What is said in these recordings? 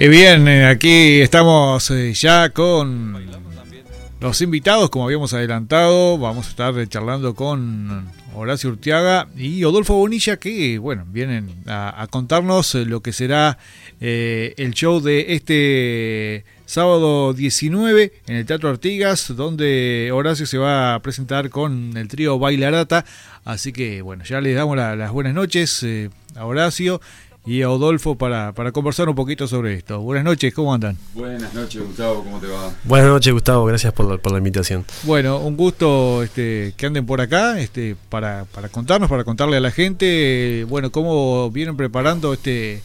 Y bien, eh, aquí estamos eh, ya con los invitados, como habíamos adelantado. Vamos a estar charlando con Horacio Urtiaga y Odolfo Bonilla, que, bueno, vienen a, contarnos eh, lo que será el show de este sábado 19 en el Teatro Artigas, donde Horacio se va a presentar con el trío Bailarata. Así que, bueno, ya les damos las buenas noches a Horacio y a Adolfo para, para conversar un poquito sobre esto. Buenas noches, ¿cómo andan? Buenas noches, Gustavo, ¿cómo te va? Buenas noches, Gustavo, gracias por la, por la invitación. Bueno, un gusto este, que anden por acá este, para, para contarnos, para contarle a la gente, bueno, cómo vienen preparando este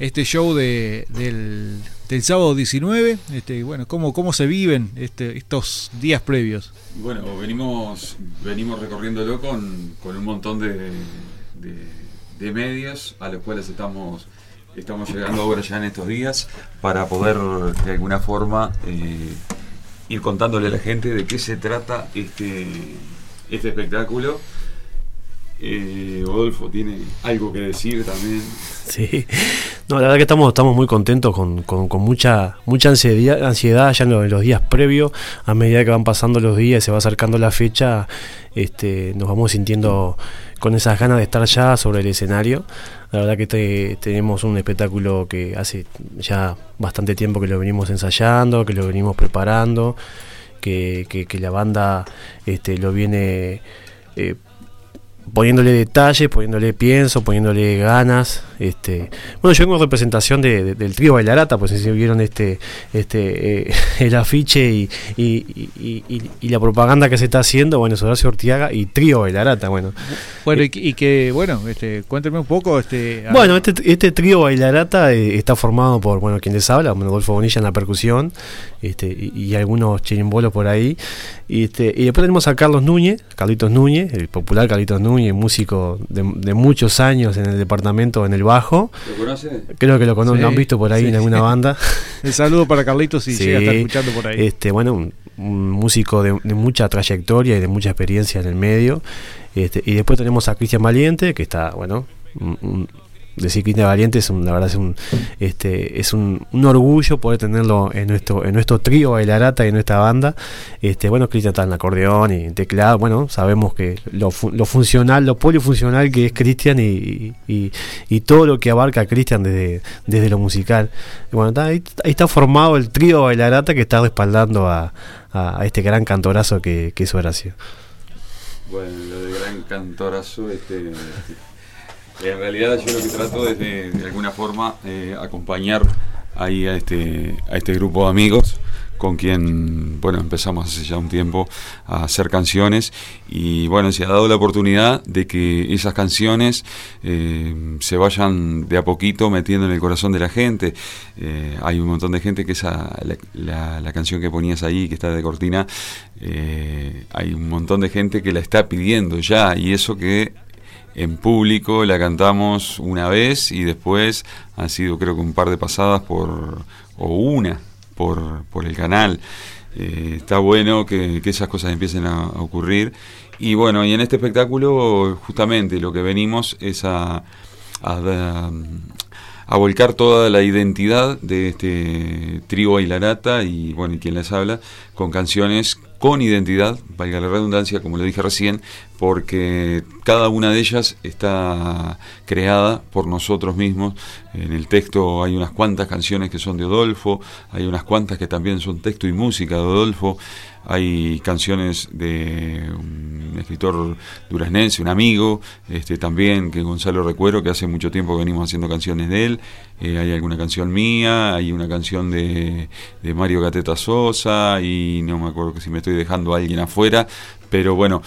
este show de, del, del sábado 19, este, bueno, cómo, cómo se viven este, estos días previos. Bueno, venimos, venimos recorriéndolo con, con un montón de de medios a los cuales estamos, estamos llegando ahora ya en estos días para poder de alguna forma eh, ir contándole a la gente de qué se trata este, este espectáculo. Eh, Rodolfo tiene algo que decir también. Sí, no, la verdad que estamos, estamos muy contentos con, con, mucha, mucha ansiedad, ansiedad ya en los, días previos, a medida que van pasando los días y se va acercando la fecha, este, nos vamos sintiendo con esas ganas de estar ya sobre el escenario. La verdad que tenemos un espectáculo que hace ya bastante tiempo que lo venimos ensayando, que lo venimos preparando, que, que, la banda este, lo viene eh, poniéndole detalles, poniéndole pienso, poniéndole ganas. Este, bueno, yo vengo en representación de, del trío Bailarata, pues si vieron este, este, eh, el afiche y, y, la propaganda que se está haciendo, bueno, es Horacio Ortiaga y trío Bailarata, bueno. Bueno, y, que, bueno, este, cuénteme un poco. Este, bueno, este, este trío Bailarata eh, está formado por, bueno, quien les habla, bueno, Adolfo Bonilla en la percusión este, y, algunos chirimbolos por ahí. Y, este, y después tenemos a Carlos Núñez, Carlitos Núñez, el popular Carlitos Núñez músico de, muchos años en el departamento, en el bajo. ¿Lo conoce? Creo que lo conocen, lo han visto por ahí en alguna banda. el saludo para Carlitos si llega a estar escuchando por ahí. Este, bueno, un, músico de, mucha trayectoria y de mucha experiencia en el medio. Este, y después tenemos a Cristian Valiente, que está, bueno, un, decir Cristian Valiente es la verdad es un este es un, orgullo poder tenerlo en nuestro en nuestro trío Bailarata y en nuestra banda. Este bueno Cristian está en acordeón y en teclado. Bueno sabemos que lo, lo funcional lo polifuncional que es Cristian y, y, todo lo que abarca Cristian desde, desde lo musical. Bueno ahí, está formado el trío Bailarata que está respaldando a, a, este gran cantorazo que, que es Horacio. Bueno lo de gran cantorazo este en realidad yo lo que trato es de, alguna forma eh, acompañar ahí a este, a este grupo de amigos con quien bueno empezamos hace ya un tiempo a hacer canciones. Y bueno se ha dado la oportunidad de que esas canciones eh, se vayan de a poquito metiendo en el corazón de la gente. Eh, hay un montón de gente que esa la, la, canción que ponías ahí que está de cortina hay un montón de gente que la está pidiendo ya. Y eso que en público, la cantamos una vez y después han sido creo que un par de pasadas por, o una por, por el canal. Eh, está bueno que, esas cosas empiecen a, ocurrir. Y bueno, y en este espectáculo justamente lo que venimos es a, a, a volcar toda la identidad de este trío Bailarata y bueno, y quien les habla, con canciones con identidad, valga la redundancia, como le dije recién, porque cada una de ellas está creada por nosotros mismos. En el texto hay unas cuantas canciones que son de Odolfo, hay unas cuantas que también son texto y música de Odolfo, hay canciones de un escritor duraznense, un amigo, este, también que Gonzalo Recuero, que hace mucho tiempo venimos haciendo canciones de él, eh, hay alguna canción mía, hay una canción de, de Mario Gateta Sosa y no me acuerdo que si me estoy dejando a alguien afuera, pero bueno,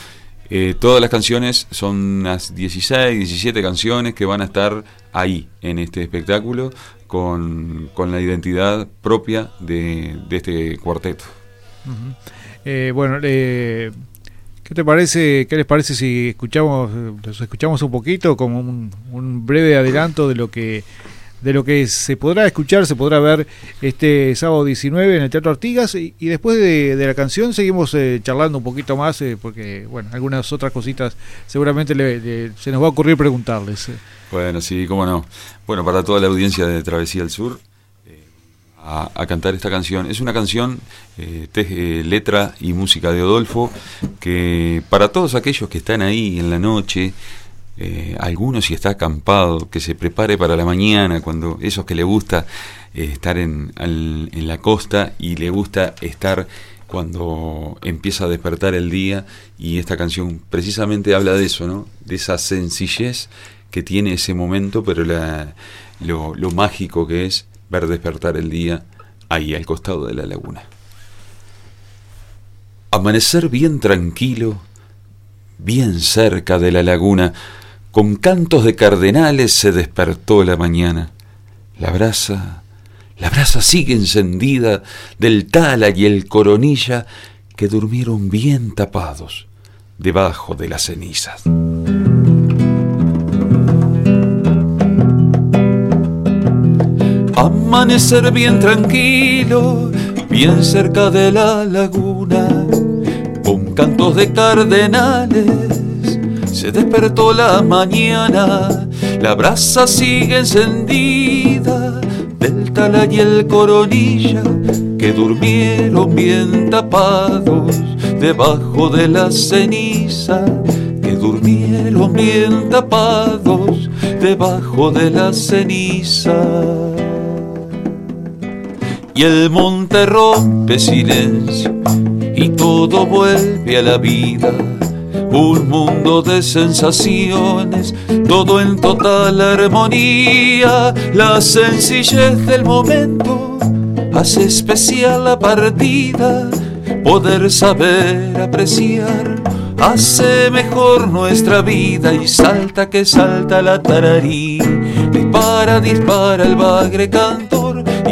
Eh, todas las canciones son unas 16, 17 canciones que van a estar ahí, en este espectáculo, con, la identidad propia de, este cuarteto. Eh, bueno, ¿qué te parece? ¿Qué les parece si escuchamos, escuchamos un poquito como un breve adelanto de lo que de lo que se podrá escuchar, se podrá ver este sábado 19 en el Teatro Artigas y, después de, la canción seguimos eh, charlando un poquito más eh, porque, bueno, algunas otras cositas seguramente se nos va a ocurrir preguntarles. Eh. Bueno, sí, cómo no. Bueno, para toda la audiencia de Travesía del Sur, a, cantar esta canción. Es una canción, letra y música de Odolfo, que para todos aquellos que están ahí en la noche, eh, algunos si está acampado, que se prepare para la mañana, cuando esos que le gusta eh, estar en, en, la costa y le gusta estar cuando empieza a despertar el día y esta canción precisamente habla de eso, ¿no? De esa sencillez que tiene ese momento, pero la, lo mágico que es despertar el día ahí al costado de la laguna. Amanecer bien tranquilo, bien cerca de la laguna, con cantos de cardenales se despertó la mañana. La brasa, la brasa sigue encendida del tala y el coronilla que durmieron bien tapados debajo de las cenizas. Amanecer bien tranquilo, bien cerca de la laguna, con cantos de cardenales se despertó la mañana, la brasa sigue encendida del tala y el coronilla que durmieron bien tapados debajo de la ceniza, que durmieron bien tapados debajo de la ceniza. Y el monte rompe silencio y todo vuelve a la vida. Un mundo de sensaciones, todo en total armonía, la sencillez del momento hace especial la partida, poder saber apreciar hace mejor nuestra vida y salta que salta la tararí, dispara, dispara el bagre cantor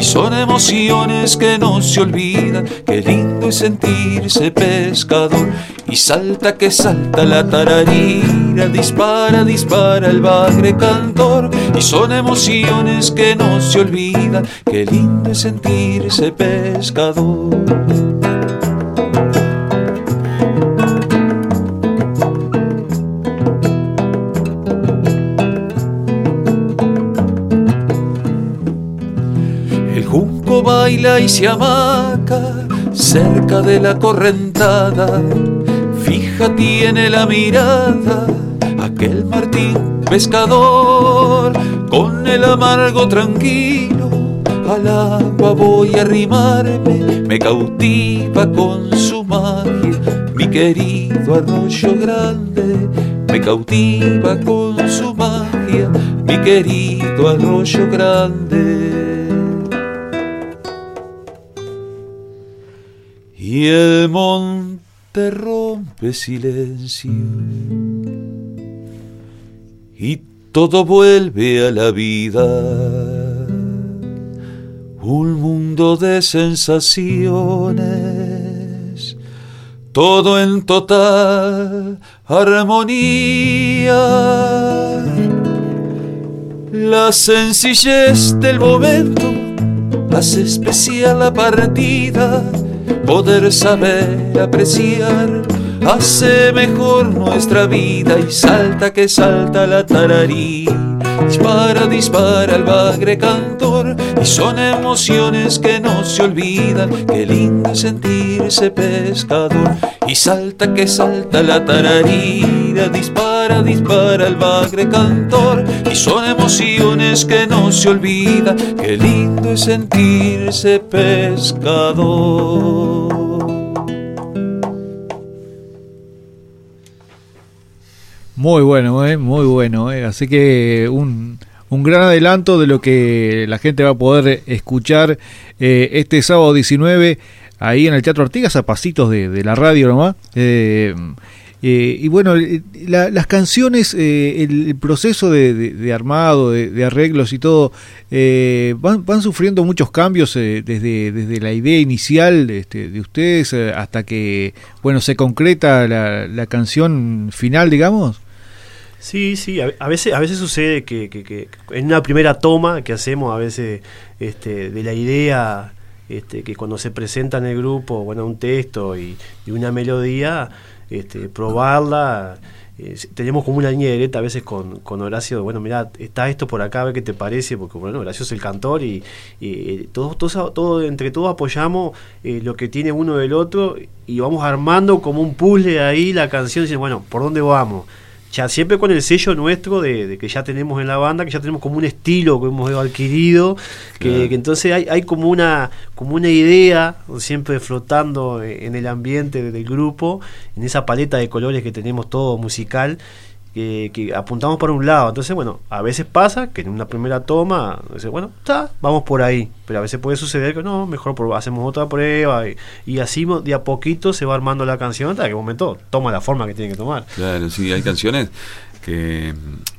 y son emociones que no se olvidan, qué lindo es sentirse pescador. Y salta que salta la tararira, dispara, dispara el bagre cantor. Y son emociones que no se olvidan, qué lindo es sentirse pescador. Baila y se amaca cerca de la correntada. Fija tiene la mirada aquel Martín pescador, con el amargo tranquilo, al agua voy a arrimarme, me cautiva con su magia, mi querido arroyo grande, me cautiva con su magia, mi querido arroyo grande. El monte te rompe silencio y todo vuelve a la vida. Un mundo de sensaciones, todo en total armonía. La sencillez del momento hace especial la partida poder saber apreciar hace mejor nuestra vida y salta que salta la tararí. Dispara, dispara el bagre cantor y son emociones que no se olvidan. Qué lindo sentirse pescador y salta que salta la tararira. Dispara, dispara el bagre cantor y son emociones que no se olvidan. Qué lindo es sentirse pescador. Muy bueno, ¿eh? muy bueno. ¿eh? Así que un, un, gran adelanto de lo que la gente va a poder escuchar eh, este sábado 19 ahí en el Teatro Artigas, a pasitos de, la radio nomás. Eh, Eh, y bueno, las canciones, el, proceso de, armado, de, arreglos y todo, van, van, sufriendo muchos cambios desde, desde la idea inicial este, de ustedes hasta que, bueno, se concreta la, la canción final, digamos. Sí, sí, a, veces, a veces sucede que, que, en una primera toma que hacemos, a veces este, de la idea, este, que cuando se presenta en el grupo, bueno, un texto y, una melodía, este, probarla. Eh, tenemos como una línea directa a veces con, con Horacio, bueno, mira, está esto por acá, a ver qué te parece, porque bueno, Horacio es el cantor y, y todos, todos, todo, entre todos apoyamos eh, lo que tiene uno del otro y vamos armando como un puzzle ahí la canción, y bueno, ¿por dónde vamos? Ya siempre con el sello nuestro de, que ya tenemos en la banda, que ya tenemos como un estilo que hemos adquirido, que, entonces hay, hay, como una como una idea siempre flotando en el ambiente del grupo, en esa paleta de colores que tenemos todo musical que, apuntamos por un lado. Entonces, bueno, a veces pasa que en una primera toma, dice, bueno, está, vamos por ahí. Pero a veces puede suceder que no, mejor hacemos otra prueba. Y, así de a poquito se va armando la canción hasta que un momento toma la forma que tiene que tomar. Claro, sí, hay canciones que,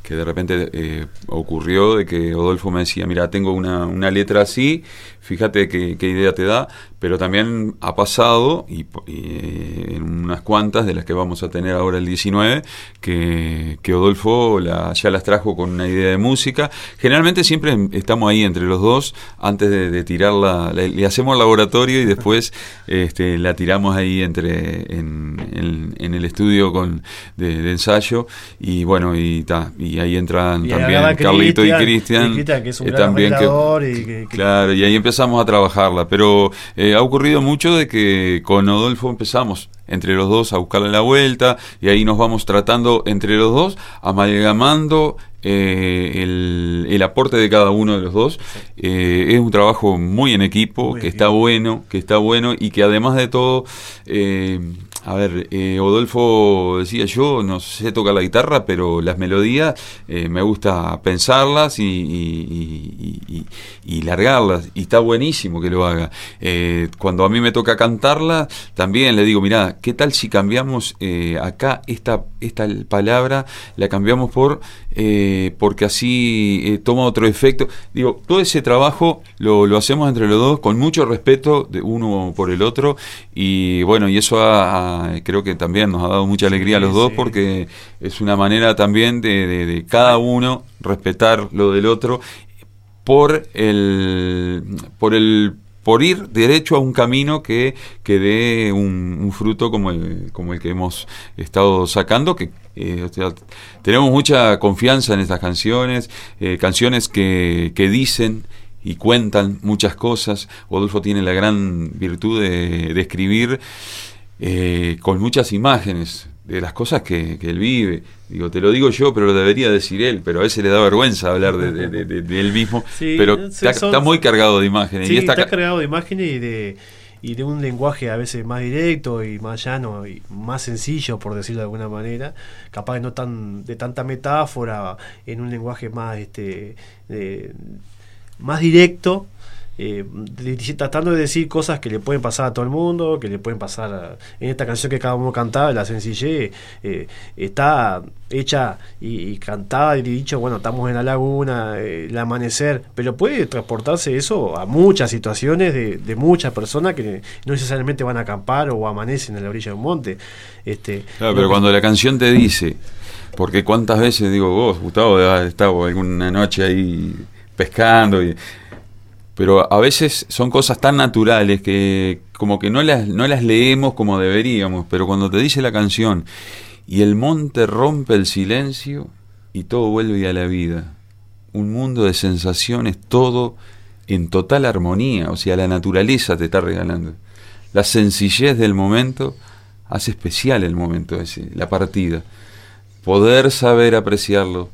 que de repente eh, ocurrió de que Odolfo me decía, mira, tengo una, una letra así, fíjate qué, idea te da pero también ha pasado, y, eh, en unas cuantas de las que vamos a tener ahora el 19, que, que Odolfo ya las trajo con una idea de música. Generalmente siempre estamos ahí entre los dos, antes de, tirarla, le, hacemos el laboratorio y después este, la tiramos ahí entre en, en, el estudio con de, ensayo, y bueno, y, y ahí entran también Carlito y Cristian. que es un eh, también que, Claro, y ahí empezamos a trabajarla, pero... Eh, ha ocurrido mucho de que con Odolfo empezamos entre los dos a buscarle la vuelta y ahí nos vamos tratando entre los dos, amalgamando eh, el, aporte de cada uno de los dos. Eh, es un trabajo muy en equipo, que está bueno, que está bueno y que además de todo eh, a ver, eh, Odolfo decía yo, no sé tocar la guitarra, pero las melodías eh, me gusta pensarlas y, y, largarlas. Y está buenísimo que lo haga. Eh, cuando a mí me toca cantarla, también le digo, mira, ¿qué tal si cambiamos acá esta, esta palabra, la cambiamos por, porque así toma otro efecto? Digo, todo ese trabajo lo, lo hacemos entre los dos con mucho respeto de uno por el otro. Y bueno, y eso ha creo que también nos ha dado mucha alegría a los dos porque es una manera también de, cada uno respetar lo del otro por el por el por ir derecho a un camino que, que dé un, fruto como el, como el que hemos estado sacando, que eh, tenemos mucha confianza en estas canciones, eh, canciones que, que dicen y cuentan muchas cosas. Rodolfo tiene la gran virtud de, escribir eh, con muchas imágenes de las cosas que, él vive. Digo, te lo digo yo, pero lo debería decir él, pero a veces le da vergüenza hablar de, él mismo. pero está, muy cargado de imágenes. y está, cargado de imágenes y de, y de un lenguaje a veces más directo y más llano y más sencillo, por decirlo de alguna manera. Capaz no tan de tanta metáfora, en un lenguaje más, este, más directo eh, tratando de decir cosas que le pueden pasar a todo el mundo, que le pueden pasar en esta canción que acabamos de cantar, La Sencillez, eh, está hecha y, cantada y dicho, bueno, estamos en la laguna, eh, el amanecer, pero puede transportarse eso a muchas situaciones de, muchas personas que no necesariamente van a acampar o amanecen en la orilla de un monte. Este, claro, pero cuando la canción te dice, porque cuántas veces digo vos, Gustavo, has estado alguna noche ahí pescando y pero a veces son cosas tan naturales que como que no las, no las leemos como deberíamos, pero cuando te dice la canción y el monte rompe el silencio y todo vuelve a la vida, un mundo de sensaciones, todo en total armonía, o sea, la naturaleza te está regalando. La sencillez del momento hace especial el momento ese, la partida. Poder saber apreciarlo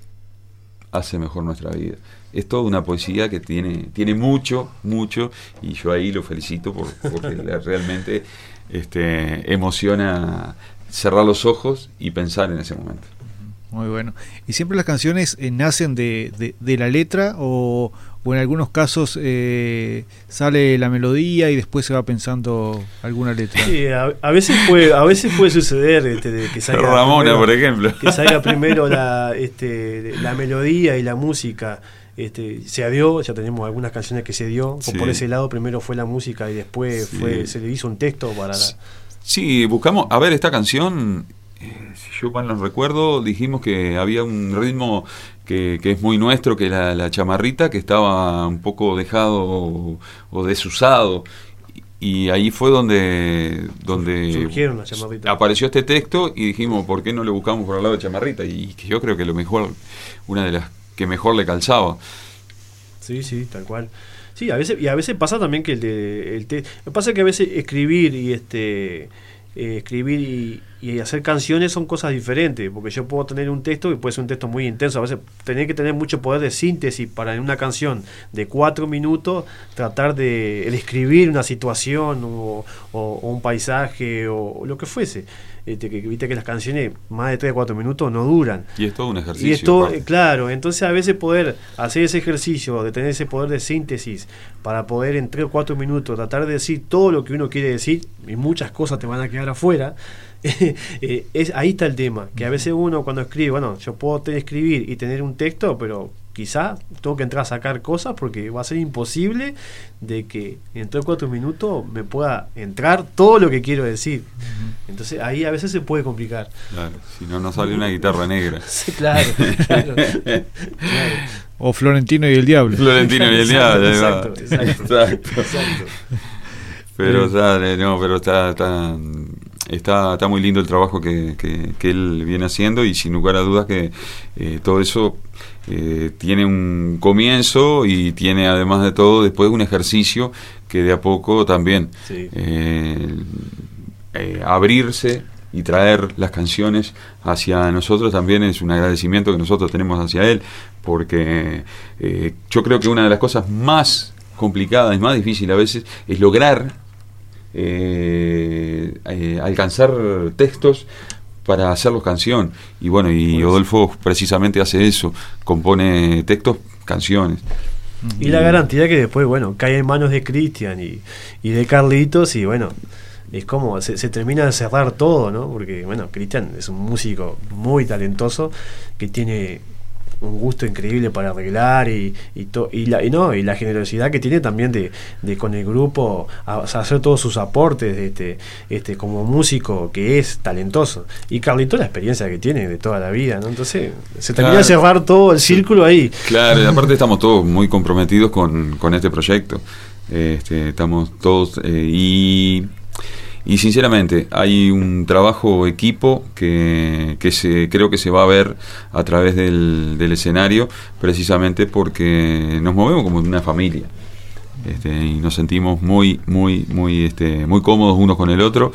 hace mejor nuestra vida es toda una poesía que tiene, tiene mucho, mucho, y yo ahí lo felicito por, porque realmente este, emociona cerrar los ojos y pensar en ese momento. Muy bueno. ¿Y siempre las canciones eh, nacen de, de, la letra o, o, en algunos casos eh, sale la melodía y después se va pensando alguna letra? Sí, a, veces puede, a veces puede suceder este, que salga Ramona, por ejemplo. Que salga primero la, este, la melodía y la música. Este, se dio, ya tenemos algunas canciones que se dio, por ese lado primero fue la música y después fue se le hizo un texto para la... Sí, buscamos, a ver, esta canción eh, si yo mal no recuerdo, dijimos que había un ritmo que, es muy nuestro, que la, la chamarrita, que estaba un poco dejado o, desusado. Y ahí fue donde, donde apareció este texto y dijimos, ¿por qué no le buscamos por el lado de chamarrita? Y que yo creo que lo mejor, una de las que mejor le calzaba. Sí, sí, tal cual. Sí, a veces, y a veces pasa también que el de, el pasa que a veces escribir y este eh, escribir y, hacer canciones son cosas diferentes, porque yo puedo tener un texto que puede ser un texto muy intenso, a veces tener que tener mucho poder de síntesis para en una canción de cuatro minutos tratar de escribir una situación o, un paisaje o, lo que fuese. Este, que viste que las canciones más de 3 o 4 minutos no duran. Y es todo un ejercicio. Y esto, claro, entonces a veces poder hacer ese ejercicio, de tener ese poder de síntesis, para poder en 3 o 4 minutos tratar de decir todo lo que uno quiere decir, y muchas cosas te van a quedar afuera, eh, es, ahí está el tema, que a veces uno cuando escribe, bueno, yo puedo escribir y tener un texto, pero quizá tengo que entrar a sacar cosas porque va a ser imposible de que en tres o cuatro minutos me pueda entrar todo lo que quiero decir. Entonces ahí a veces se puede complicar. Claro, si no, no sale una guitarra negra. sí, claro, claro, O Florentino y el Diablo. Florentino y el Diablo. Exacto, exacto, exacto. Pero, no, pero está, está está, está muy lindo el trabajo que, que, él viene haciendo y sin lugar a dudas que eh, todo eso eh, tiene un comienzo y tiene además de todo después un ejercicio que de a poco también eh, abrirse y traer las canciones hacia nosotros también es un agradecimiento que nosotros tenemos hacia él porque yo creo que una de las cosas más complicadas y más difíciles a veces es lograr eh, eh, alcanzar textos para hacerlos canción. Y bueno, y Odolfo precisamente hace eso, compone textos, canciones. Y la garantía que después, bueno, cae en manos de Cristian y, y, de Carlitos y bueno, es como se, se, termina de cerrar todo, ¿no? Porque bueno, Cristian es un músico muy talentoso que tiene un gusto increíble para arreglar y, y, y, la, y, no, y la generosidad que tiene también de, de con el grupo hacer todos sus aportes este, este, como músico que es talentoso. Y Carlito la experiencia que tiene de toda la vida, ¿no? Entonces se termina de cerrar todo el círculo ahí. Claro, y aparte estamos todos muy comprometidos con, con este proyecto. Este, estamos todos eh, y y sinceramente, hay un trabajo equipo que, que se, creo que se va a ver a través del, del escenario, precisamente porque nos movemos como una familia. Este, y nos sentimos muy, muy, muy, este, muy cómodos unos con el otro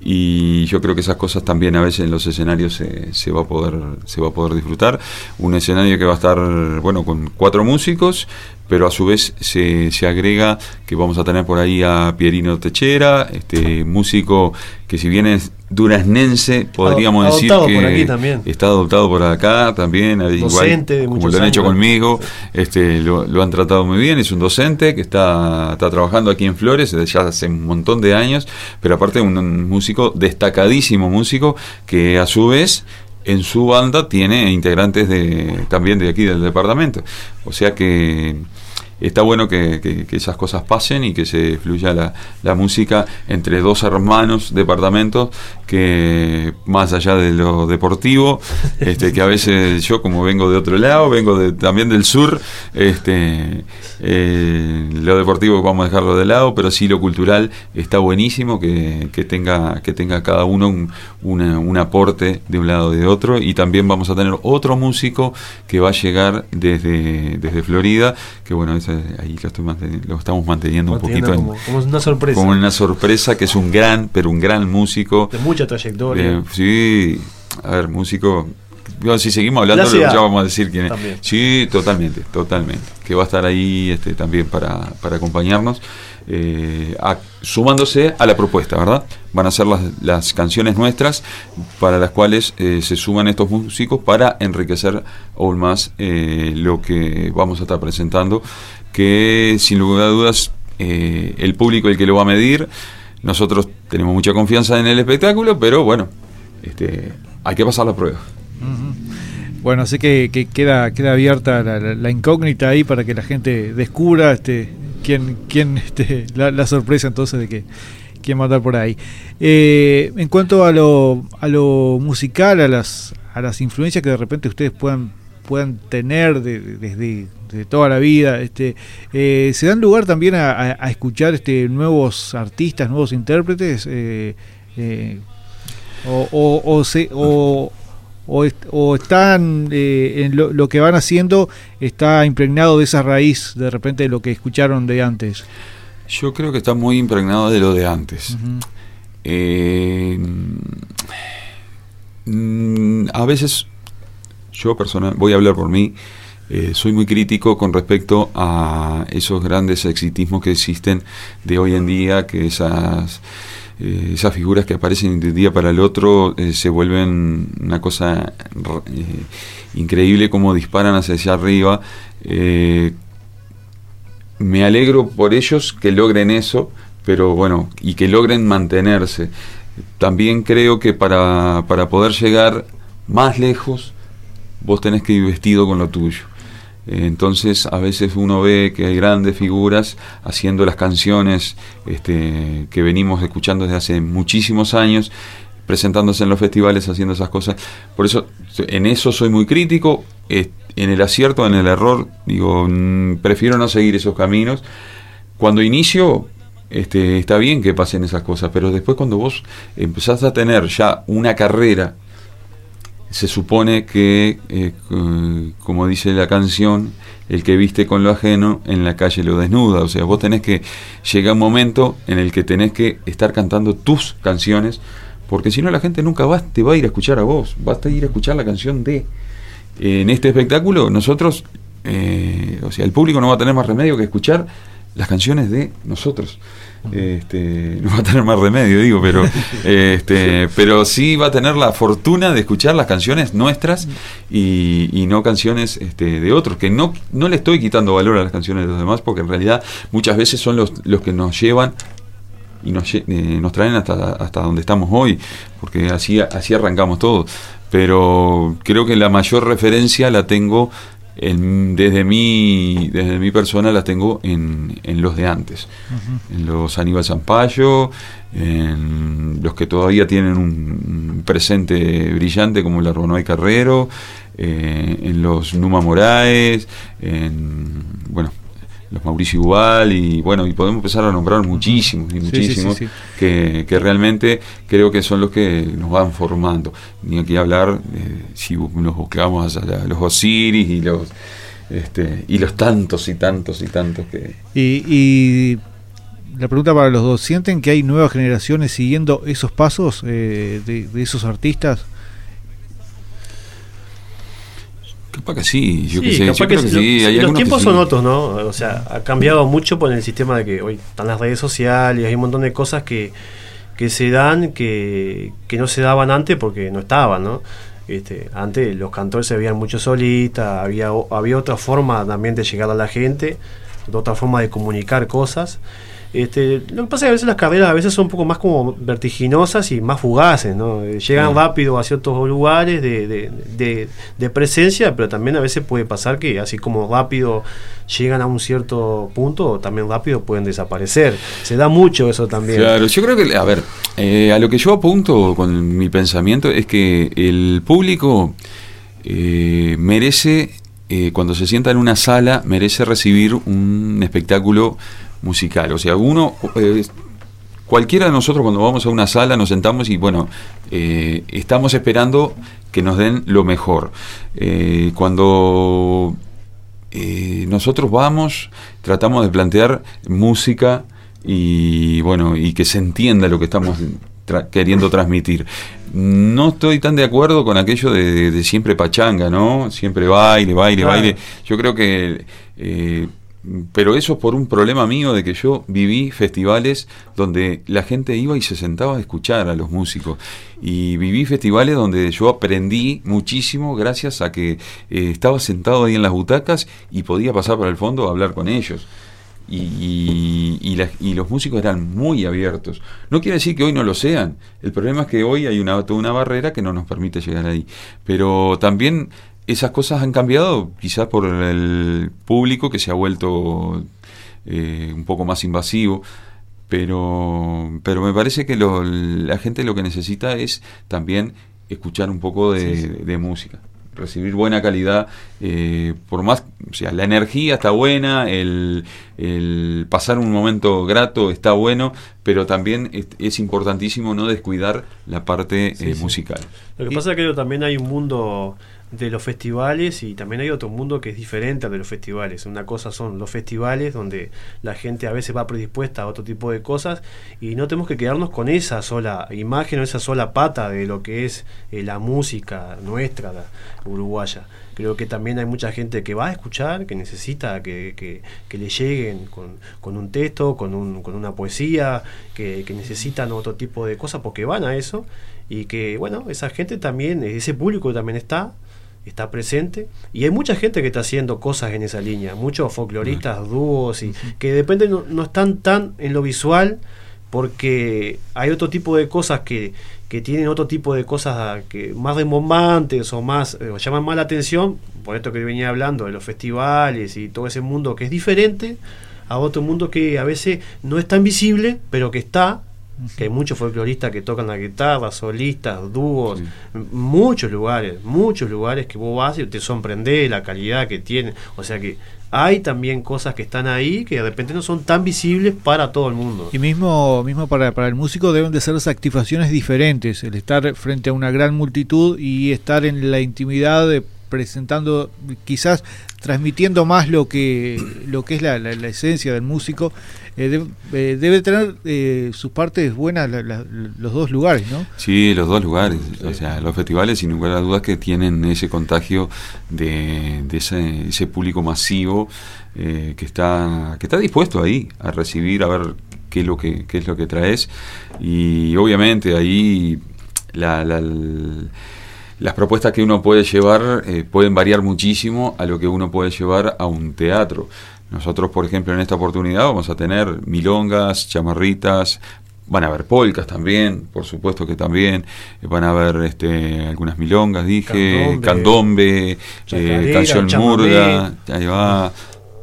y yo creo que esas cosas también a veces en los escenarios se, se, va a poder se va a poder disfrutar un escenario que va a estar bueno con cuatro músicos pero a su vez se, se agrega que vamos a tener por ahí a Pierino Techera, este músico que si bien es duraznense, podríamos decir que está adoptado por acá también, docente igual, como lo han hecho conmigo, este lo, han tratado muy bien, es un docente que está, está trabajando aquí en Flores ya hace un montón de años, pero aparte un músico destacadísimo músico que a su vez en su banda tiene integrantes de también de aquí del departamento. O sea que está bueno que, esas cosas pasen y que se fluya la, la, música entre dos hermanos departamentos que más allá de lo deportivo, este, que a veces yo como vengo de otro lado, vengo de, también del sur, este, eh, lo deportivo vamos a dejarlo de lado, pero sí lo cultural está buenísimo que, que tenga, que tenga cada uno un, un aporte de un lado o de otro. Y también vamos a tener otro músico que va a llegar desde, desde Florida, que bueno, ahí lo, estamos manteniendo, un poquito como, como, una sorpresa. Como una sorpresa, que es un gran, pero un gran músico. De mucha trayectoria. sí, a ver, músico si seguimos hablando, ya vamos a decir quién es. Sí, totalmente, totalmente. Que va a estar ahí este, también para, para acompañarnos. Eh, sumándose a la propuesta, ¿verdad? Van a ser las, canciones nuestras para las cuales eh, se suman estos músicos para enriquecer aún más eh, lo que vamos a estar presentando, que sin lugar a dudas el público el que lo va a medir, nosotros tenemos mucha confianza en el espectáculo, pero bueno, este, hay que pasar la prueba. Bueno, así que, queda, queda abierta la, incógnita ahí para que la gente descubra este, quién, quién este, la, sorpresa entonces de que quién por ahí. Eh, en cuanto a lo, a lo musical, a las, a las influencias que de repente ustedes puedan, puedan tener desde de, toda la vida, este, eh, ¿se dan lugar también a, escuchar este, nuevos artistas, nuevos intérpretes? Eh, o, o, o, se, o o, están eh, en lo, que van haciendo está impregnado de esa raíz de repente de lo que escucharon de antes yo creo que está muy impregnado de lo de antes. Eh, mm, a veces yo personal voy a hablar por mí eh, soy muy crítico con respecto a esos grandes exitismos que existen de hoy en día que esas eh, esas figuras que aparecen de un día para el otro eh, se vuelven una cosa eh, increíble como disparan hacia arriba. me alegro por ellos que logren eso, pero bueno, y que logren mantenerse. También creo que para, para poder llegar más lejos, vos tenés que ir vestido con lo tuyo. Entonces a veces uno ve que hay grandes figuras haciendo las canciones este, que venimos escuchando desde hace muchísimos años, presentándose en los festivales, haciendo esas cosas. Por eso en eso soy muy crítico, en el acierto, en el error, digo, mm, prefiero no seguir esos caminos. Cuando inicio, este, está bien que pasen esas cosas, pero después cuando vos empezás a tener ya una carrera se supone que, eh, como dice la canción, el que viste con lo ajeno en la calle lo desnuda. O sea, vos tenés que llegar un momento en el que tenés que estar cantando tus canciones, porque si no la gente nunca va, te va a ir a escuchar a vos, va a ir a escuchar la canción de. En este espectáculo, nosotros, eh, o sea, el público no va a tener más remedio que escuchar las canciones de nosotros. Este, no va a tener más remedio, digo, pero, este, pero sí va a tener la fortuna de escuchar las canciones nuestras y, no canciones este, de otros, que no, no le estoy quitando valor a las canciones de los demás, porque en realidad muchas veces son los, los que nos llevan y nos, eh, nos traen hasta, hasta donde estamos hoy, porque así, así arrancamos todo. Pero creo que la mayor referencia la tengo desde, mi, desde mi persona las tengo en, en los de antes, en los Aníbal Zampayo, en los que todavía tienen un, presente brillante como la Ronoy Carrero, eh, en los Numa Moraes, en, bueno, los Mauricio Ubal y bueno, y podemos empezar a nombrar muchísimos y muchísimos que, que, realmente creo que son los que nos van formando. Ni aquí hablar, si nos buscamos a, los Osiris y los este, y los tantos y tantos y tantos que... Y, y la pregunta para los dos, ¿sienten que hay nuevas generaciones siguiendo esos pasos eh, de, de esos artistas? Capaz que sí, yo que sé. los tiempos son otros, ¿no? O sea, ha cambiado mucho por el sistema de que hoy están las redes sociales, hay un montón de cosas que, que se dan que, que no se daban antes porque no estaban, ¿no? Este, antes los cantores se veían mucho solitas, había, había otra forma también de llegar a la gente, otra forma de comunicar cosas. Este, lo que pasa es que a veces las carreras a veces son un poco más como vertiginosas y más fugaces, ¿no? Llegan rápido a ciertos lugares de, de, presencia, pero también a veces puede pasar que así como rápido llegan a un cierto punto, también rápido pueden desaparecer. Se da mucho eso también. Claro, yo creo que, a ver, eh, a lo que yo apunto con mi pensamiento es que el público eh, merece, eh, cuando se sienta en una sala, merece recibir un espectáculo musical. O sea, uno, eh, cualquiera de nosotros cuando vamos a una sala nos sentamos y bueno, eh, estamos esperando que nos den lo mejor. Eh, cuando nosotros vamos, tratamos de plantear música y bueno, y que se entienda lo que estamos queriendo transmitir. No estoy tan de acuerdo con aquello de, siempre pachanga, ¿no? Siempre baile, baile, baile. Yo creo que pero eso por un problema mío de que yo viví festivales donde la gente iba y se sentaba a escuchar a los músicos. Y viví festivales donde yo aprendí muchísimo gracias a que eh, estaba sentado ahí en las butacas y podía pasar para el fondo a hablar con ellos. Y, y, los músicos eran muy abiertos. No quiere decir que hoy no lo sean. El problema es que hoy hay una, una barrera que no nos permite llegar ahí. Pero también esas cosas han cambiado quizás por el público que se ha vuelto eh, un poco más invasivo pero pero me parece que la gente lo que necesita es también escuchar un poco de, música recibir buena calidad eh, por más o sea la energía está buena el, pasar un momento grato está bueno pero también es, importantísimo no descuidar la parte eh, musical lo que pasa es que también hay un mundo de los festivales y también hay otro mundo que es diferente al de los festivales. Una cosa son los festivales donde la gente a veces va predispuesta a otro tipo de cosas y no tenemos que quedarnos con esa sola imagen o esa sola pata de lo que es eh, la música nuestra, la uruguaya. Creo que también hay mucha gente que va a escuchar, que necesita que, que, le lleguen con, con, un texto, con, un, con una poesía, que, que necesitan otro tipo de cosas porque van a eso. Y que, bueno, esa gente también, ese público también está está presente. Y hay mucha gente que está haciendo cosas en esa línea, muchos folcloristas, dúos y que depende no, no, están tan en lo visual porque hay otro tipo de cosas que, que tienen otro tipo de cosas que más rembombantes o más eh, llaman más la atención, por esto que venía hablando de los festivales y todo ese mundo que es diferente a otro mundo que a veces no es tan visible, pero que está que hay muchos folcloristas que tocan la guitarra, solistas, dúos, muchos lugares, muchos lugares que vos vas y te sorprende la calidad que tiene. O sea que hay también cosas que están ahí que de repente no son tan visibles para todo el mundo. Y mismo, mismo para, para el músico deben de ser las activaciones diferentes, el estar frente a una gran multitud y estar en la intimidad de presentando quizás transmitiendo más lo que lo que es la, esencia del músico eh, eh, debe tener eh, sus partes buenas los dos lugares no sí los dos lugares. O sea los festivales sin lugar a dudas que tienen ese contagio de, ese, público masivo que está que está dispuesto ahí a recibir a ver qué es lo que es lo que traes. Y obviamente ahí la las propuestas que uno puede llevar eh, pueden variar muchísimo a lo que uno puede llevar a un teatro. Nosotros, por ejemplo, en esta oportunidad vamos a tener milongas, chamarritas, van a haber polcas también, por supuesto que también, van a haber este, algunas milongas, dije, candombe, eh, canción murga, ahí va,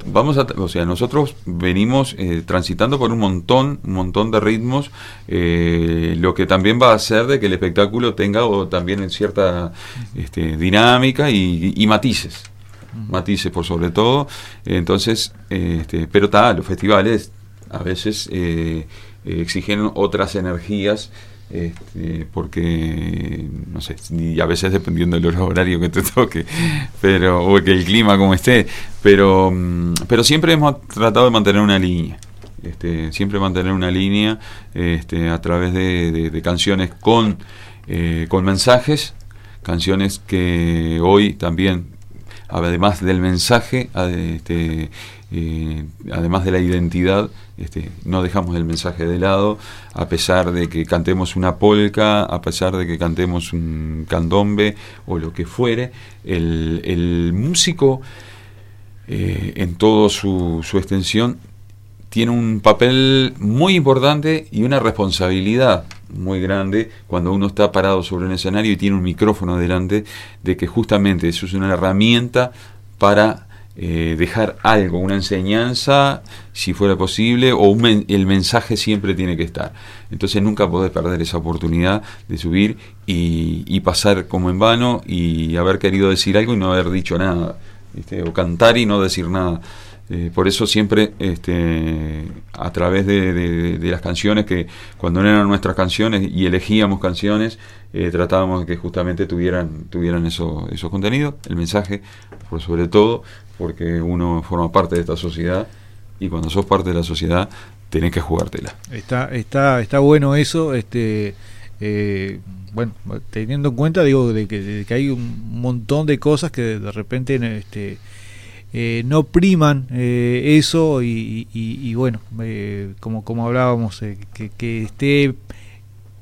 vamos a, o sea, nosotros venimos eh, transitando por un montón, un montón de ritmos, eh, lo que también va a hacer de que el espectáculo tenga o también cierta este, dinámica y, matices, matices por sobre todo. Entonces, este, pero está, los festivales a veces eh, exigen otras energías este, porque no sé, y a veces dependiendo del horario que te toque, pero o que el clima como esté, pero mm, pero siempre hemos tratado de mantener una línea. Este, siempre mantener una línea este, a través de, canciones con, eh, con mensajes, canciones que hoy también, además del mensaje, este, eh, además de la identidad, este, no dejamos el mensaje de lado, a pesar de que cantemos una polca, a pesar de que cantemos un candombe o lo que fuere, el, músico eh, en toda su, su extensión tiene un papel muy importante y una responsabilidad muy grande cuando uno está parado sobre un escenario y tiene un micrófono delante, de que justamente eso es una herramienta para eh, dejar algo, una enseñanza, si fuera posible, o el mensaje siempre tiene que estar. Entonces nunca podés perder esa oportunidad de subir y, pasar como en vano y haber querido decir algo y no haber dicho nada, o cantar y no decir nada. Eh, por eso siempre este, a través de, las canciones, que cuando eran nuestras canciones y elegíamos canciones, eh, tratábamos de que justamente tuvieran, tuvieran eso, esos contenidos, el mensaje, por sobre todo, porque uno forma parte de esta sociedad y cuando sos parte de la sociedad tenés que jugártela. Está, está, está bueno eso, este eh, bueno, teniendo en cuenta digo de que, hay un montón de cosas que de repente este eh, no priman eh, eso y, y- y bueno, eh, como, como hablábamos, eh, que, que esté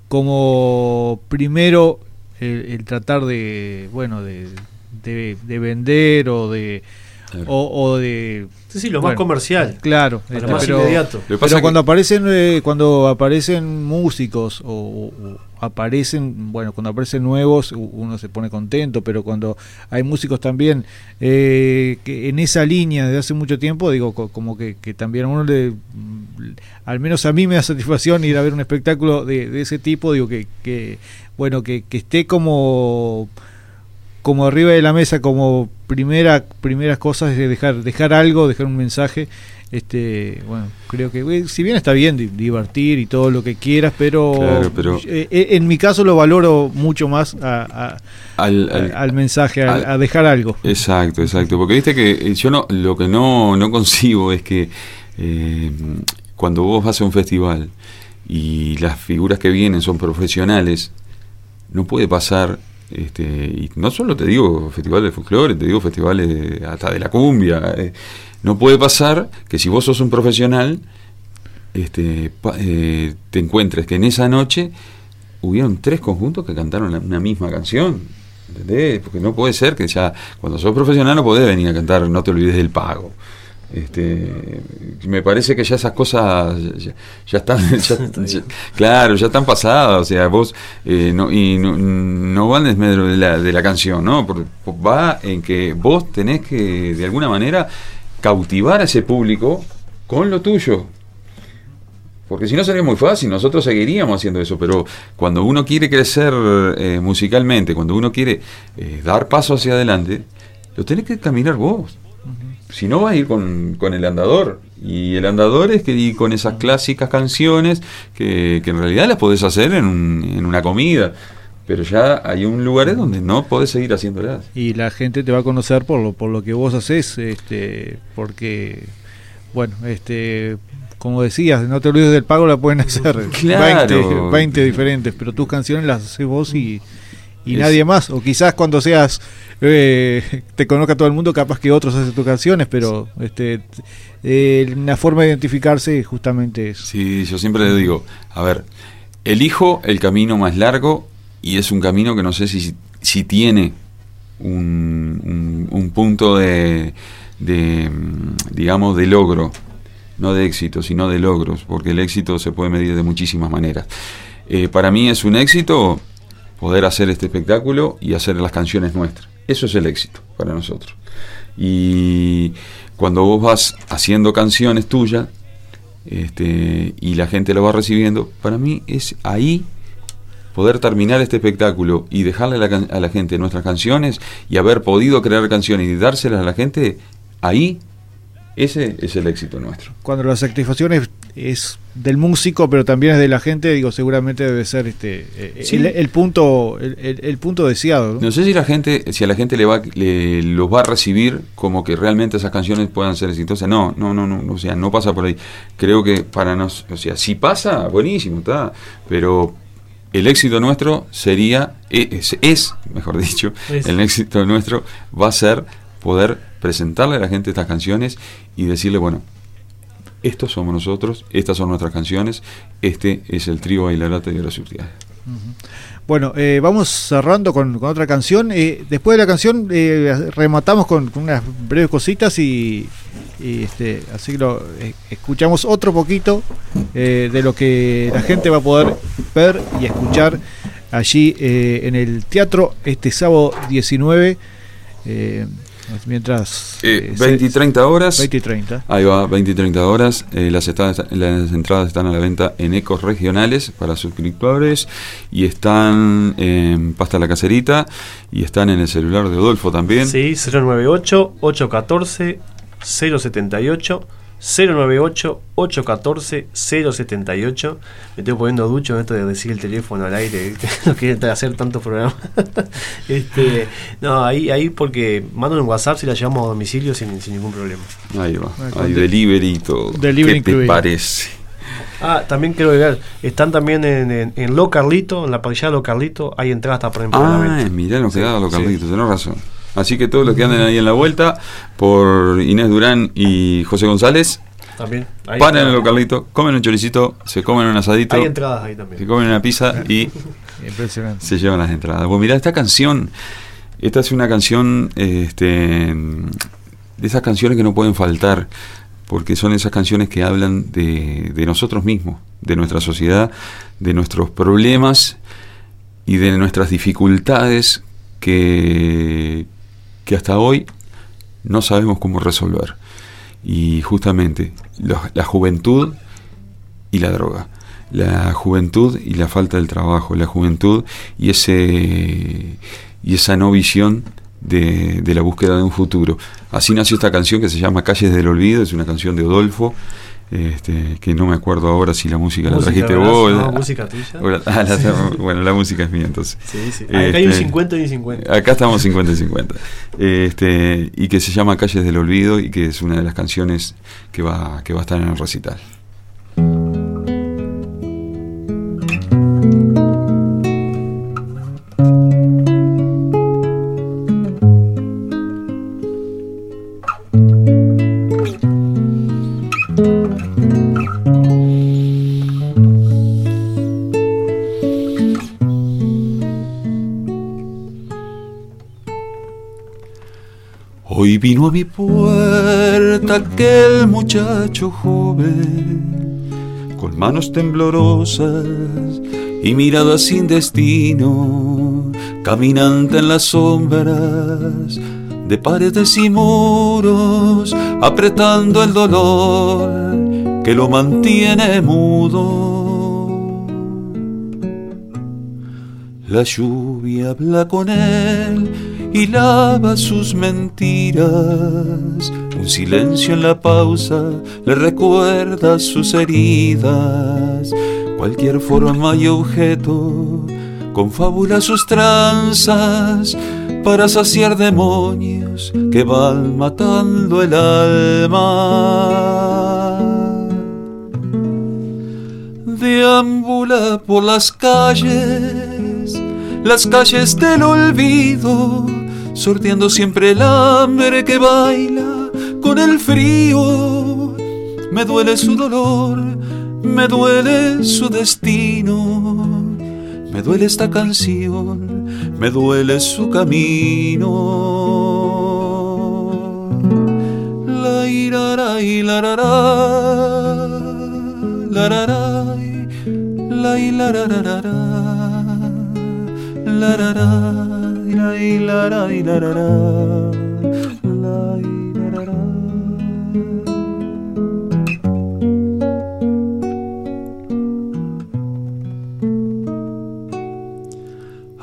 como primero el, el tratar de, bueno, de, de, de vender o de... Claro. O, o de Sí, sí, lo Bueno, más comercial. claro Lo este, más pero- inmediato. Pero que- cuando aparecen eh, cuando aparecen músicos o aparecen bueno cuando aparecen nuevos uno se pone contento pero cuando hay músicos también eh, que en esa línea de hace mucho tiempo digo co- como que, que también a uno le mm, al menos a mí me da satisfacción ir a ver un espectáculo de, de ese tipo digo que, que bueno que, que esté como como arriba de la mesa como primera primeras cosas es dejar dejar algo dejar un mensaje este bueno creo que eh, si bien está bien di- divertir y todo lo que quieras pero, Claro, pero- eh, eh, en mi caso lo valoro mucho más a- a- Al- al- al, mensaje a, al- a dejar algo Exacto, exacto. Porque viste que yo no, lo que no, no concibo es que eh, cuando vos vas a un festival y las figuras que vienen son profesionales, no puede pasar, este, y no solo te digo festivales de folclore, te digo festivales de- hasta de la cumbia, eh, no puede pasar que si vos sos un profesional, este, eh, te encuentres que en esa noche hubieron tres conjuntos que cantaron la- una misma canción. ¿Entendés? Porque no puede ser que ya, cuando sos profesional no podés venir a cantar No te olvides del pago. Este, me parece que ya esas cosas ya, ya están, ya- ya- claro, ya están pasadas, o sea, vos eh, no, y no, no va en desmedro de la, de la canción, ¿no? Porque va en que vos tenés que, de alguna manera, cautivar a ese público con lo tuyo, porque si no sería muy fácil, nosotros seguiríamos haciendo eso, pero cuando uno quiere crecer eh, musicalmente, cuando uno quiere eh, dar paso hacia adelante, lo tenés que caminar vos. Si no vas a ir con, con el andador. Y el andador es que con esas clásicas canciones que, que en realidad las podés hacer en, un- en una comida. Pero ya hay un lugar donde no podés seguir haciéndolas. y la gente te va a conocer por lo por lo que vos haces este porque bueno este como decías no te olvides del pago la pueden hacer Claro. 20, 20 diferentes pero tus canciones las haces vos y y Es- nadie más o quizás cuando seas eh, te conozca todo el mundo capaz que otros hacen tus canciones pero este eh, una forma de identificarse justamente es Sí, yo siempre le digo, a ver, elijo el camino más largo y es un camino que no sé si, si tiene un, un- un punto de, de, digamos, de logro, no de éxito, sino de logros, porque el éxito se puede medir de muchísimas maneras. Eh, para mí es un éxito poder hacer este espectáculo y hacer las canciones nuestras. Eso es el éxito para nosotros. Y cuando vos vas haciendo canciones tuyas, este, y la gente lo va recibiendo, para mí es ahí poder terminar este espectáculo y dejarle a la, a la gente nuestras canciones y haber podido crear canciones y dárselas a la gente, ahí ese es el éxito nuestro. cuando la satisfacción es, del músico pero también es de la gente digo seguramente debe ser este eh, Sí. el, el punto el, el- el punto deseado ¿no? No sé si la gente, si a la gente le va, le, los va a recibir como que realmente esas canciones puedan ser exitosas. No, no, no, no, o sea, no pasa por ahí. Creo que para nos, o sea, si pasa, buenísimo, está. Pero el éxito nuestro sería, es, es, mejor dicho, Es. el éxito nuestro va a ser poder presentarle a la gente estas canciones y decirle, bueno, estos somos nosotros, estas son nuestras canciones, este es el trío Bailarata y Horacio Urtiaga. Bueno, eh, vamos cerrando con, otra canción. Eh, después de la canción eh, rematamos con, unas breves cositas y, este, así lo, escuchamos otro poquito de lo que la gente va a poder ver y escuchar allí en el teatro este sábado 19. Eh, mientras Eh, eh, se- 20 y 30 horas. 20 y 30. Ahí va, 20 y 30 horas. Eh, las, estadas- las entradas están a la venta en Ecos Regionales para suscriptores y están en Pasta La Cacerita y están en el celular de Odolfo también. Sí, 098-814-078. 098-814-078. Me estoy poniendo ducho en esto de decir el teléfono al aire. No quería hacer tantos programas. este, no, ahí, ahí porque mandan un WhatsApp si la llevamos a domicilio sin, sin ningún problema. Ahí va. Hay de- delivery y todo. Delivery ¿Qué te parece? Ah, también quiero agregar, están también en, en, en Lo Carlito, en la parrilla de Lo Carlito, hay entradas hasta por ejemplo Ah, mirá lo que Sí, daba los sí. Tenés razón. Así que todos los que anden ahí en la vuelta, por Inés Durán y José González, También. Ahí Paran en el localito, comen un choricito, se comen un asadito, Hay entradas ahí se también. comen una pizza y Impresionante. se llevan las entradas. Bueno, mira, esta canción, esta es una canción, este, de esas canciones que no pueden faltar, porque son esas canciones que hablan de, de nosotros mismos, de nuestra sociedad, de nuestros problemas y de nuestras dificultades que, hasta hoy no sabemos cómo resolver. Y justamente lo- la juventud y la droga. La juventud y la falta del trabajo, la juventud y ese y esa no visión de, de la búsqueda de un futuro. Así nació esta canción que se llama Calles del Olvido, es una canción de Odolfo, este, que no me acuerdo ahora si la música, la Música, trajiste ¿verdad? vos. No, la- música tuya. la- ah, la- bueno, la música es mía entonces. Sí, sí. Acá hay un Este, 50 y un 50. Acá estamos 50 y 50. Este, y que se llama Calles del Olvido y que es una de las canciones que va, que va a estar en el recital. Mi puerta aquel muchacho joven, con manos temblorosas y mirada sin destino, caminante en las sombras de paredes y muros, apretando el dolor que lo mantiene mudo. La lluvia habla con él y lava sus mentiras. Un silencio en la pausa le recuerda sus heridas. Cualquier forma y objeto confabula sus tranzas para saciar demonios que van matando el alma deambula por las calles, las calles del olvido, sorteando siempre el hambre que baila con el frío. Me duele su dolor, me duele su destino, me duele esta canción, me duele su camino. La irara y la rara, la rara, la la rara, la rara, y la la la la.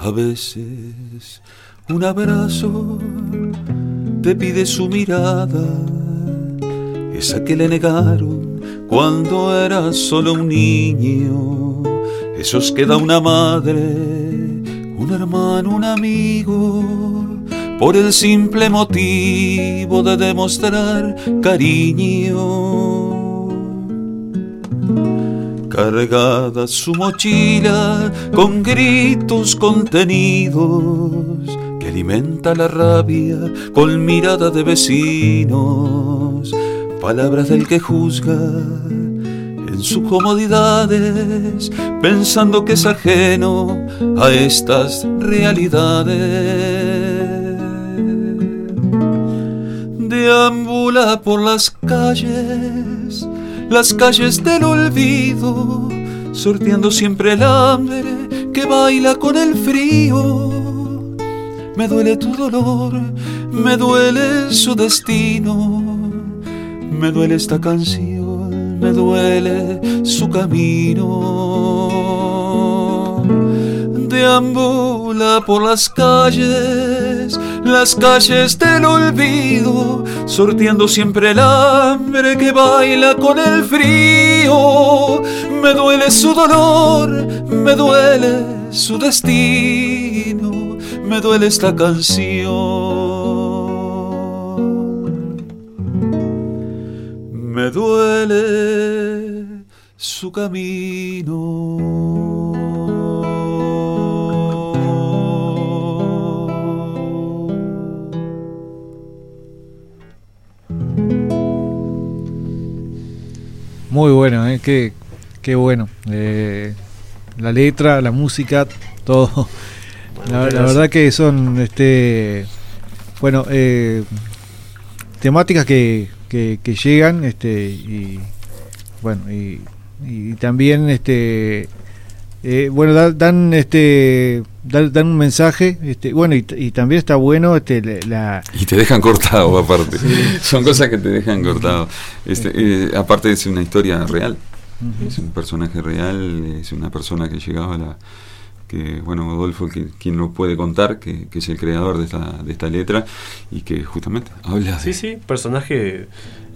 A veces un abrazo te pide su mirada, esa que le negaron cuando era solo un niño, esos que da una madre, un hermano, un amigo, por el simple motivo de demostrar cariño. Cargada su mochila con gritos contenidos que alimenta la rabia con mirada de vecinos, palabras del que juzga en sus comodidades, pensando que es ajeno a estas realidades. Deambula por las calles, las calles del olvido, sorteando siempre el hambre que baila con el frío. Me duele tu dolor, me duele su destino, me duele esta canción, me duele su camino. Deambula por las calles, las calles del olvido, sorteando siempre el hambre que baila con el frío. Me duele su dolor, me duele su destino, me duele esta canción. duele su camino. Muy bueno, ¿eh? qué, qué bueno. Eh, la letra, la música, todo. La, la verdad que son, este, bueno, eh, temáticas que que, que llegan, este, y bueno, y, y también, este, eh, bueno, da- dan, este, dan, dan un mensaje, este, bueno, y, y también está bueno, este, la, Y te dejan cortado, aparte. Son cosas que te dejan cortado. Este, eh, aparte, es una historia real. Es un personaje real, es una persona que llegaba a la. Que Bueno, Adolfo, que, quien lo puede contar, que, que es el creador de esta, de esta letra y que justamente habla de. Sí, sí, personaje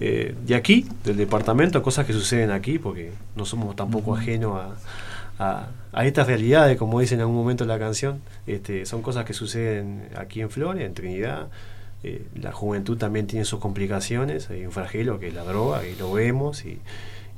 eh, de aquí, del departamento, cosas que suceden aquí, porque no somos tampoco ajenos a, a, a estas realidades, como dice en algún momento la canción. Este, son cosas que suceden aquí en Flores, en Trinidad. Eh, la juventud también tiene sus complicaciones, hay un flagelo que es la droga, y lo vemos, y,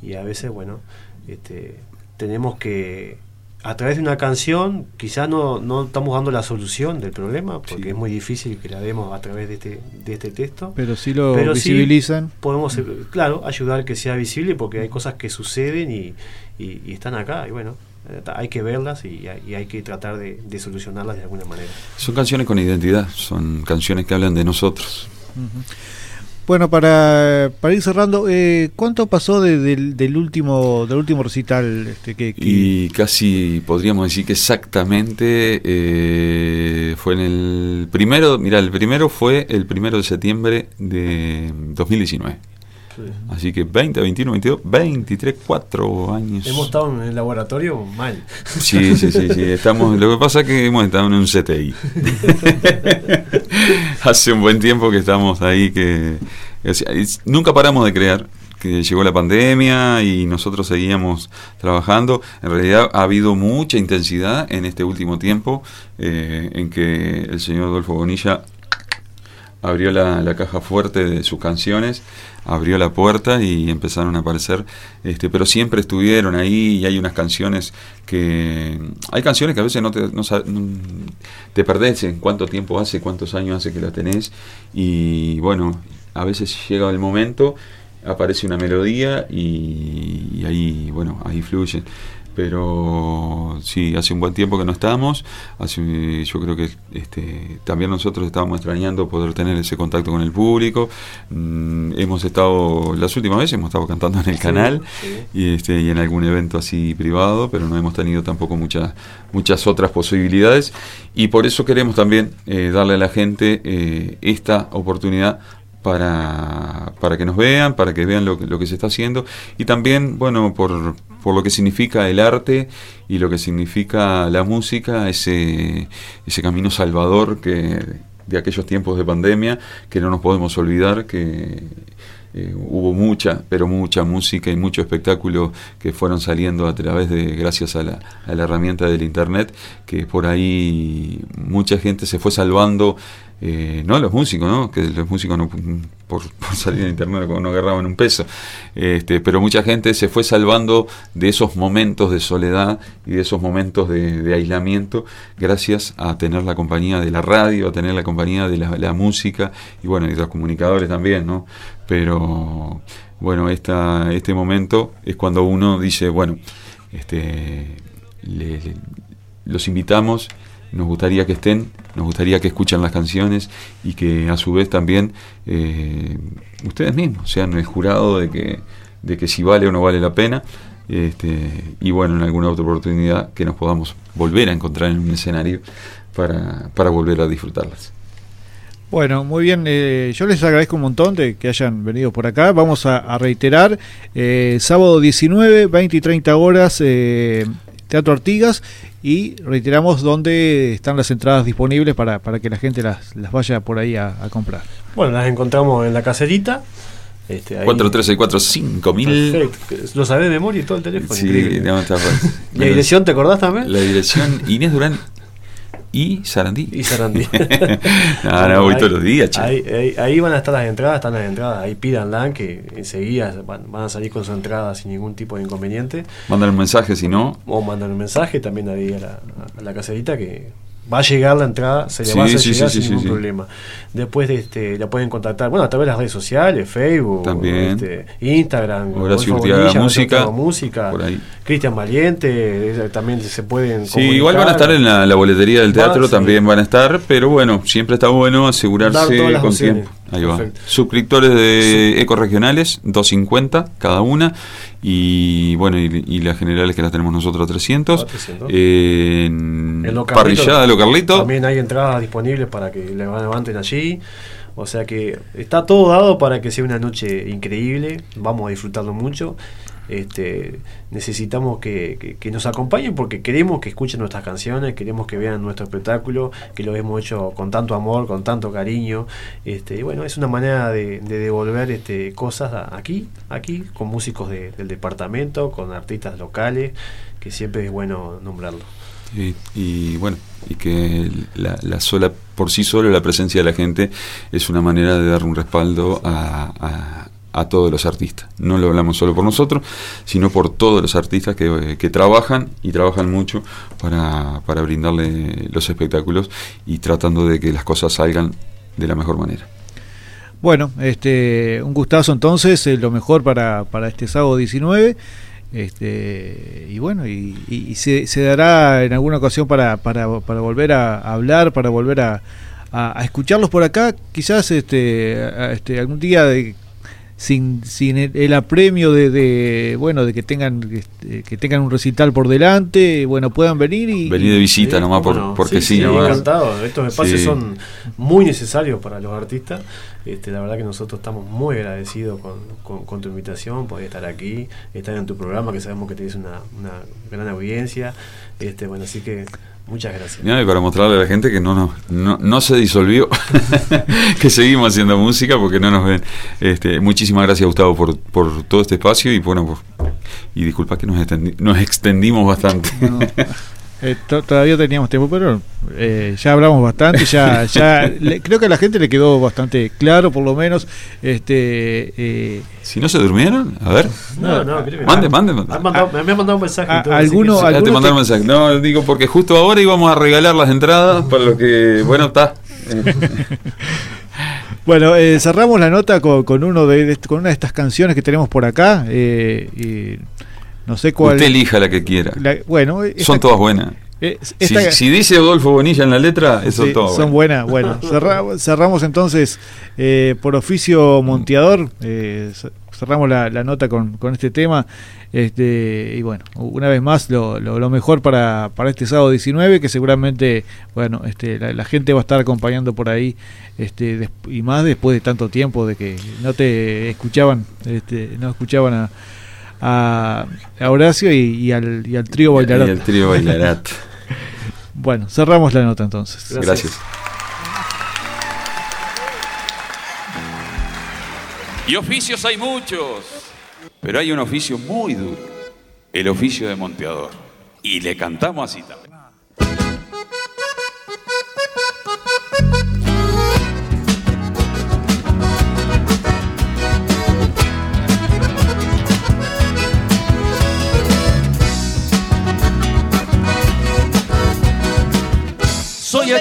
y a veces, bueno, este, tenemos que a través de una canción, quizás no, no estamos dando la solución del problema, porque Sí. es muy difícil que la demos a través de este, de este texto. pero sí lo Pero sí visibilizan. Podemos, eh, claro, ayudar que sea visible porque hay cosas que suceden y, y- y están acá. Y bueno, hay que verlas y, hay- y hay que tratar de, de solucionarlas de alguna manera. Son canciones con identidad, son canciones que hablan de nosotros. Ujú. Bueno, para, para ir cerrando, eh, ¿cuánto pasó de- del, del último del último recital este, que- Y casi podríamos decir que exactamente eh, fue en el primero, mira, el primero fue el primero de septiembre de 2019. Así que 20, 21, 22, 23, 4 años. Hemos estado en el laboratorio mal. Sí, sí, sí, sí. Estamos, lo que pasa es que hemos estado en un CTI. Hace un buen tiempo que estamos ahí, que es- nunca paramos de crear. Que llegó la pandemia y nosotros seguíamos trabajando. En realidad ha habido mucha intensidad en este último tiempo eh, en que el señor Adolfo Bonilla abrió la, la caja fuerte de sus canciones, abrió la puerta y empezaron a aparecer, este, pero siempre estuvieron ahí y hay unas canciones que... Hay canciones que a veces no te, no no- te perdés en cuánto tiempo hace, cuántos años hace que la tenés y bueno, a veces llega el momento, aparece una melodía y, y ahí, bueno, ahí fluye. Pero sí, hace un buen tiempo que no estamos. Hace, yo creo que este, también nosotros estábamos extrañando poder tener ese contacto con el público. Mm, hemos estado, las últimas veces hemos estado cantando en el Sí, canal sí. y, este, y en algún evento así privado, pero no hemos tenido tampoco muchas muchas otras posibilidades. Y por eso queremos también eh, darle a la gente eh, esta oportunidad para, para que nos vean, para que vean lo, lo que se está haciendo. Y también, bueno, por, por lo que significa el arte y lo que significa la música, ese, ese camino salvador que de aquellos tiempos de pandemia, que no nos podemos olvidar que eh, hubo mucha, pero mucha música y mucho espectáculo que fueron saliendo a través de, gracias a la, a la herramienta del internet, que por ahí mucha gente se fue salvando, eh, no los músicos, ¿no? que los músicos no, por, salir en internet no agarraban un peso, este, pero mucha gente se fue salvando de esos momentos de soledad y de esos momentos de, aislamiento gracias a tener la compañía de la radio, a tener la compañía de la, música y bueno, y los comunicadores también, ¿no? Pero bueno, esta, este momento es cuando uno dice, bueno, este, los invitamos, nos gustaría que estén, nos gustaría que escuchen las canciones y que a su vez también eh, ustedes mismos sean el jurado de que, de que si vale o no vale la pena. Este, y bueno, en alguna otra oportunidad que nos podamos volver a encontrar en un escenario para, para volver a disfrutarlas. Bueno, muy bien. eh, yo les agradezco un montón de que hayan venido por acá. Vamos a, reiterar. eh, sábado 19, 20 y 30 horas, Teatro Artigas. Y reiteramos dónde están las entradas disponibles para, para que la gente las, las vaya por ahí a, a comprar. Bueno, las encontramos en la caserita. Este, ahí- 4364 5000 Perfecto. Lo sabés de memoria y todo el teléfono. Sí, increíble. no, está fácil. ¿Y la dirección te acordás también? La dirección Inés Durán y Sarandí. Y Sarandí. no, no, voy Ahí- todos los días, che. Ahí, ahí- ahí van a estar las entradas, están las entradas. Ahí pídanla, que enseguida van, van a salir con su entrada sin ningún tipo de inconveniente. Mandan un mensaje si no. O mandan un mensaje también ahí a la, a la caserita que va a llegar la entrada, se le va a hacer llegar sin ningún problema. Después de este, la pueden contactar, bueno, a través de las redes sociales, Facebook, También. Este, Instagram, Horacio Música, música Cristian Valiente, también se pueden Sí, igual van a estar en la, boletería del teatro, también van a estar, pero bueno, siempre está bueno asegurarse con tiempo. Ahí va. Suscriptores de ecoregionales, 250 cada una. Y bueno, y, las generales que las tenemos nosotros, 300. 300. en parrillada de lo Carlito. También hay entradas disponibles para que levanten allí. O sea que está todo dado para que sea una noche increíble. Vamos a disfrutarlo mucho este, necesitamos que, nos acompañen porque queremos que escuchen nuestras canciones, queremos que vean nuestro espectáculo, que lo hemos hecho con tanto amor, con tanto cariño. Este, bueno, es una manera de, devolver este, cosas aquí, aquí, con músicos del departamento, con artistas locales, que siempre es bueno nombrarlo. Y, bueno, y que la, sola, por sí solo la presencia de la gente es una manera de dar un respaldo a a todos los artistas. No lo hablamos solo por nosotros, sino por todos los artistas que, que trabajan y trabajan mucho para, para, brindarle los espectáculos y tratando de que las cosas salgan de la mejor manera. Bueno, este, un gustazo entonces, eh, lo mejor para, para este sábado 19. Este, y bueno, y, se, se, dará en alguna ocasión para, para, para volver a hablar, para volver a, a, escucharlos por acá, quizás este, este algún día de, sin, sin el, apremio de, bueno de que tengan este, que tengan un recital por delante bueno puedan venir y venir de visita nomás porque sí, encantado. Estos espacios son muy necesarios para los artistas. Este, la verdad que nosotros estamos muy agradecidos con, con, tu invitación poder estar aquí estar en tu programa que sabemos que tienes una, una gran audiencia. Este bueno así que Muchas gracias. y para mostrarle a la gente que no, no, no, se disolvió, que seguimos haciendo música porque no nos ven. Este, muchísimas gracias, Gustavo, por, por todo este espacio y bueno, y disculpa que nos, nos extendimos bastante. Eh, todavía teníamos tiempo, pero eh, ya hablamos bastante, ya, ya creo que a la gente le quedó bastante claro, por lo menos. Este, eh, si no se durmieron, a ver. No, no, mande, mande, mande. me han mandado un mensaje. ¿Alguno, te mandaron un mensaje. No, digo porque justo ahora íbamos a regalar las entradas para lo que, bueno, está. Bueno, cerramos la nota con, uno de, con una de estas canciones que tenemos por acá. y no sé cuál. Usted elija la que quiera. bueno, son todas buenas. Eh, si, dice Adolfo Bonilla en la letra, son todas Son buenas. Bueno, cerramos entonces eh, por oficio Monteador. Eh, cerramos la, nota con, este tema. Este, y bueno, una vez más, lo, lo, mejor para, para, este sábado 19, que seguramente, bueno, este, la, gente va a estar acompañando por ahí, este, y más después de tanto tiempo de que no te escuchaban, este, no escuchaban a a, Horacio y, al, y, al, trío Bailarat. Y al trío Bailarat. bueno, cerramos la nota entonces. Gracias. Y oficios hay muchos, pero hay un oficio muy duro, el oficio de monteador. Y le cantamos así también.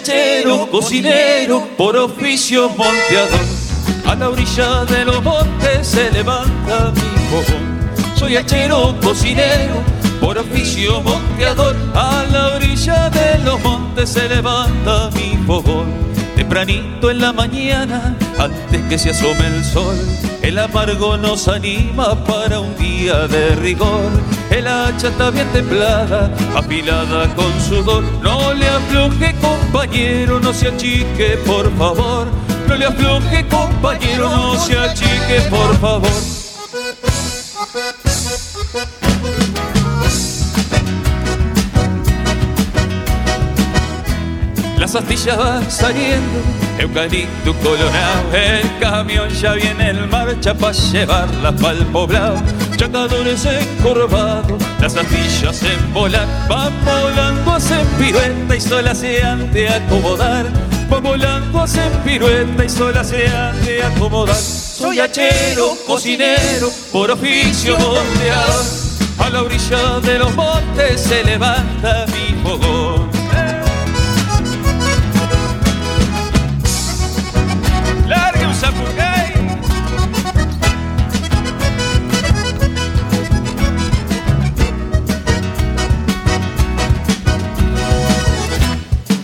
Soy hachero, cocinero, por oficio monteador. A la orilla de los montes se levanta mi fogón. Soy hachero, cocinero, por oficio monteador. A la orilla de los montes se levanta mi fogón. Tempranito en la mañana, antes que se asome el sol, el amargo nos anima para un día de rigor. El hacha está bien templada, afilada con sudor. No le afloje, compañero, no se achique, por favor. No le afloje, compañero, no se achique, por favor. Las astillas van saliendo, eucalipto colorado, el camión ya viene en marcha para llevarlas para el poblado. Chacadores encorvados, las astillas en volar, van volando, hacen pirueta y sola se han de acomodar. Van volando, hacen pirueta y sola se han de acomodar. Soy hachero, cocinero, por oficio monteador. A la orilla de los montes se levanta mi fogón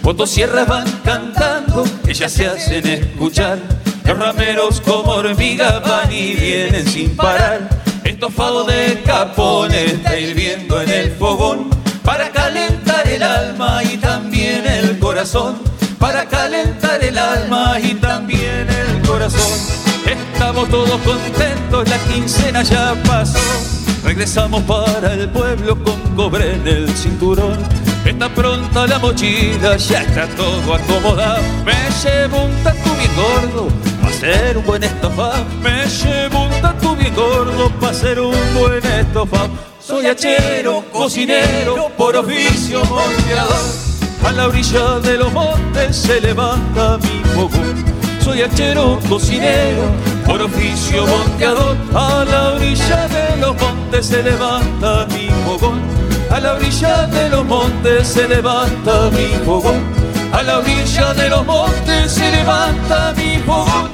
motosierras van cantando, ellas se hacen escuchar. Los rameros como hormigas van y vienen sin parar. Estofado de capones está hirviendo en el fogón para calentar el alma y también el corazón. Para calentar el alma y también el corazón. Estamos todos contentos, la quincena ya pasó. Regresamos para el pueblo con cobre en el cinturón. Está pronta la mochila, ya está todo acomodado. Me llevo un tatu bien gordo, para ser un buen estofado. Me llevo un tatu bien gordo, para ser un buen estofado. Soy hachero, cocinero, por oficio monteador. A la orilla de los montes se levanta mi fogón. Soy hachero, cocinero, por oficio monteador. A la orilla de los montes se levanta mi fogón. A la orilla de los montes se levanta mi fogón. A la orilla de los montes se levanta mi fogón.